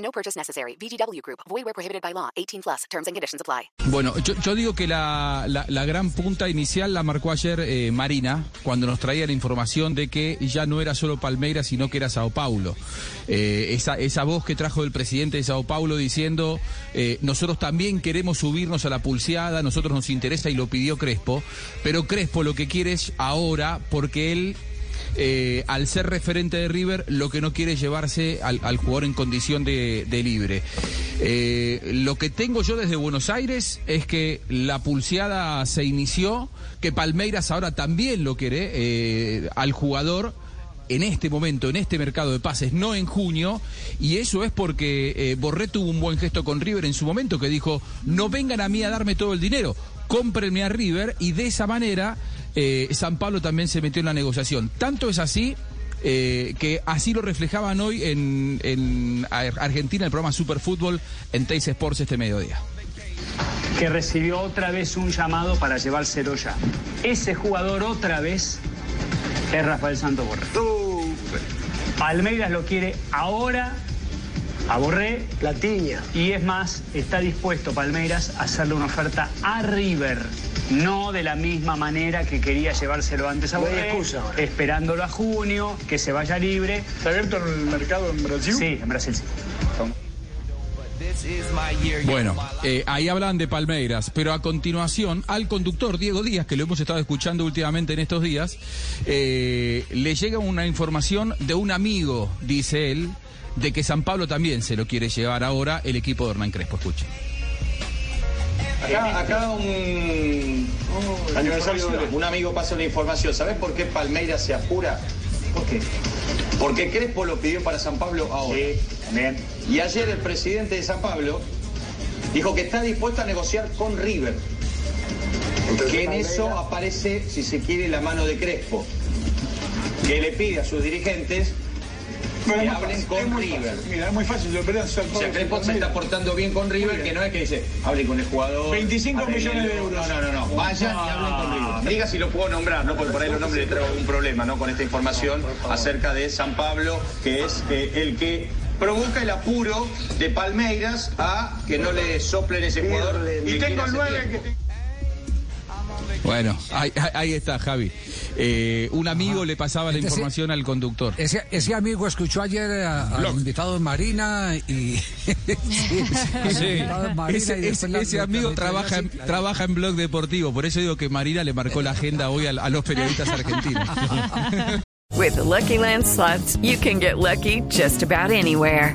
No purchase necessary. VGW Group. Void where prohibited by law. 18 plus. Terms and conditions apply. Bueno, yo, digo que la, la- la gran punta inicial la marcó ayer eh, Marina, cuando nos traía la información de que ya no era solo Palmeiras, sino que era Sao Paulo. Eh, esa, esa voz que trajo el presidente de Sao Paulo diciendo, eh, nosotros también queremos subirnos a la pulseada, nosotros nos interesa y lo pidió Crespo, pero Crespo lo que quiere es ahora, porque él eh, al ser referente de River, lo que no quiere es llevarse al, jugador en condición de, de libre. Eh, lo que tengo yo desde Buenos Aires es que la pulseada se inició, que Palmeiras ahora también lo quiere eh, al jugador en este momento, en este mercado de pases, no en junio, y eso es porque eh, Borré tuvo un buen gesto con River en su momento, que dijo, no vengan a mí a darme todo el dinero, cómprenme a River, y de esa manera eh, San Pablo también se metió en la negociación. Tanto es así eh, que así lo reflejaban hoy en, en Ar- Argentina, el programa Superfútbol en Teis Sports este mediodía. que recibió otra vez un llamado para llevárselo ya. Ese jugador otra vez es Rafael Santos Borré. Palmeiras lo quiere ahora a Borré. La tiña. Y es más, está dispuesto Palmeiras a hacerle una oferta a River. No de la misma manera que quería llevárselo antes a Borré, esperándolo a junio, que se vaya libre. ¿Está abierto el mercado en Brasil? Sí, en Brasil sí. Bueno, eh, ahí hablan de Palmeiras, pero a continuación al conductor Diego Díaz, que lo hemos estado escuchando últimamente en estos días, eh, le llega una información de un amigo, dice él, de que San Pablo también se lo quiere llevar ahora el equipo de Hernán Crespo. Escuche. Acá, acá un, aniversario de- un amigo pasa una información. ¿Sabes por qué Palmeiras se apura? ¿Por qué? Porque Crespo lo pidió para San Pablo ahora. Sí, también. Y ayer el presidente de San Pablo dijo que está dispuesto a negociar con River. Que en eso aparece, si se quiere, la mano de Crespo. Que le pide a sus dirigentes que hablen con River. Mira, es muy fácil. Yo pelean San O Pablo sea, Crespo con se está portando bien con River, que no es que dice, hable con el jugador. 25 arreglenlo". millones de euros. No, no, no, no. Vayan y hablen con River. Diga si lo puedo nombrar, ¿no? Porque por ahí los nombres le traigo algún problema, ¿no? Con esta información acerca de San Pablo, que es el que provoca el apuro de Palmeiras a que no le soplen ese jugador. Y tengo el 9 que Bueno, ahí, está, Javi. Eh, un amigo le pasaba la información al conductor. Ese, ese amigo escuchó ayer a- al invitado de Marina y. sí, Sí, Marina ese, y después ese- la- ese la- amigo la- trabaja, en, trabaja en blog deportivo, por eso digo que Marina le marcó la agenda hoy a, a los periodistas argentinos. With the Lucky Land slots, you can get lucky just about anywhere.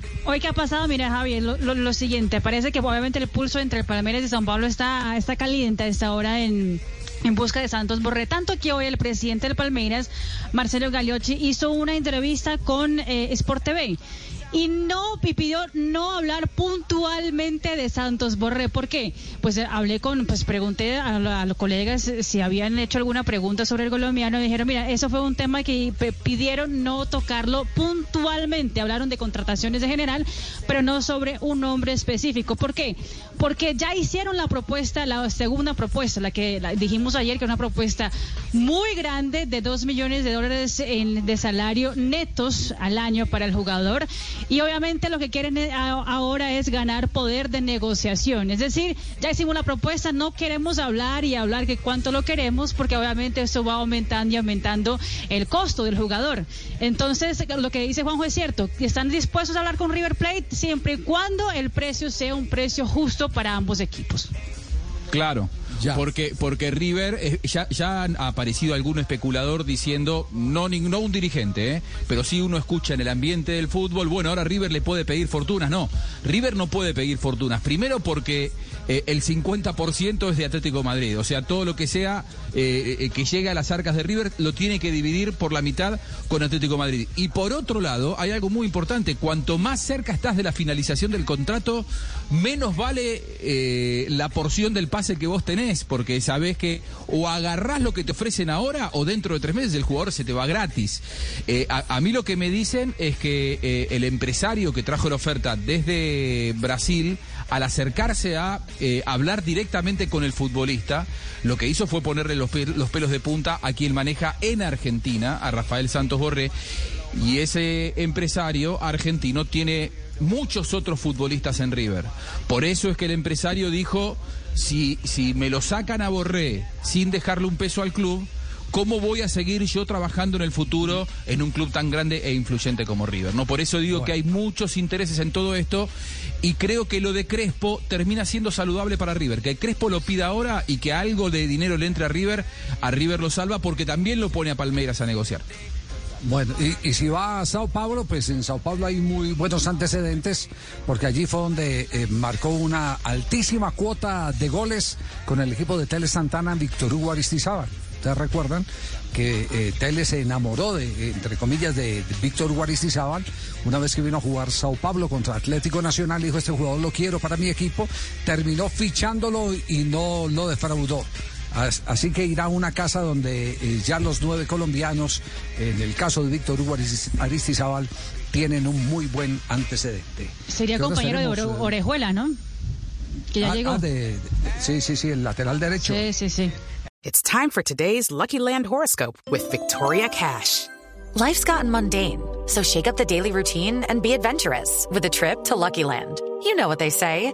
Hoy qué ha pasado, mira Javier, lo, lo- lo siguiente, parece que obviamente el pulso entre Palmeiras y San Pablo está, está caliente a esta hora en, en busca de Santos Borré, tanto que hoy el presidente del Palmeiras, Marcelo Gagliotti, hizo una entrevista con eh, Sport TV. Y no, pidió no hablar puntualmente de Santos Borré. ¿Por qué? Pues eh, hablé con, pues pregunté a, los colegas eh, si habían hecho alguna pregunta sobre el colombiano. Y dijeron, mira, eso fue un tema que pidieron no tocarlo puntualmente. Hablaron de contrataciones de general, pero no sobre un nombre específico. ¿Por qué? Porque ya hicieron la propuesta, la segunda propuesta, la que la- dijimos ayer, que es una propuesta muy grande de dos millones de dólares en- de salario netos al año para el jugador. Y obviamente lo que quieren eh, ahora es ganar poder de negociación. Es decir, ya hicimos la propuesta, no queremos hablar y hablar que cuánto lo queremos, porque obviamente eso va aumentando y aumentando el costo del jugador. Entonces, lo que dice Juanjo es cierto, están dispuestos a hablar con River Plate siempre y cuando el precio sea un precio justo para ambos equipos. Claro. Porque, porque River, eh, ya, ya han aparecido algún especulador diciendo, no, ni- no un dirigente, eh, pero sí uno escucha en el ambiente del fútbol, bueno, ahora River le puede pedir fortunas. No, River no puede pedir fortunas. Primero porque eh, el 50% es de Atlético Madrid. O sea, todo lo que sea eh, que llegue a las arcas de River lo tiene que dividir por la mitad con Atlético Madrid. Y por otro lado, hay algo muy importante. Cuanto más cerca estás de la finalización del contrato, menos vale la porción del pase que vos tenés, porque sabés que o agarrás lo que te ofrecen ahora o dentro de tres meses el jugador se te va gratis. Eh, a, mí lo que me dicen es que eh, el empresario que trajo la oferta desde Brasil, al acercarse a eh, hablar directamente con el futbolista, lo que hizo fue ponerle los, los pelos de punta a quien maneja en Argentina, a Rafael Santos Borré, y ese empresario argentino tiene muchos otros futbolistas en River. Por eso es que el empresario dijo, si, si me lo sacan a Borré sin dejarle un peso al club, ¿cómo voy a seguir yo trabajando en el futuro en un club tan grande e influyente como River? ¿no? Por eso digo que hay muchos intereses en todo esto y creo que lo de Crespo termina siendo saludable para River. Que Crespo lo pida ahora y que algo de dinero le entre a River, a River lo salva porque también lo pone a Palmeiras a negociar. Bueno, y, si va a Sao Paulo, pues en Sao Paulo hay muy buenos antecedentes, porque allí fue donde eh, marcó una altísima cuota de goles con el equipo de Tele Santana, Víctor Hugo Aristizábal. Ustedes recuerdan que eh, Tele se enamoró de, entre comillas, de, de Víctor Hugo Aristizábal una vez que vino a jugar Sao Paulo contra Atlético Nacional, dijo este jugador lo quiero para mi equipo, terminó fichándolo y no lo defraudó. As- Así que irá a una casa donde eh, ya los nueve colombianos, en el caso de Víctor Hugo Aris- Aristizábal, tienen un muy buen antecedente. Sería ¿Qué horas compañero de Ore- eh? Orejuela, ¿no? Que ya Ah, llegó. ah, de- de- sí, sí, sí, el lateral derecho. Sí, sí, sí. It's time for today's Lucky Land horoscope with Victoria Cash. Life's gotten mundane, so shake up the daily routine and be adventurous with a trip to Lucky Land. You know what they say.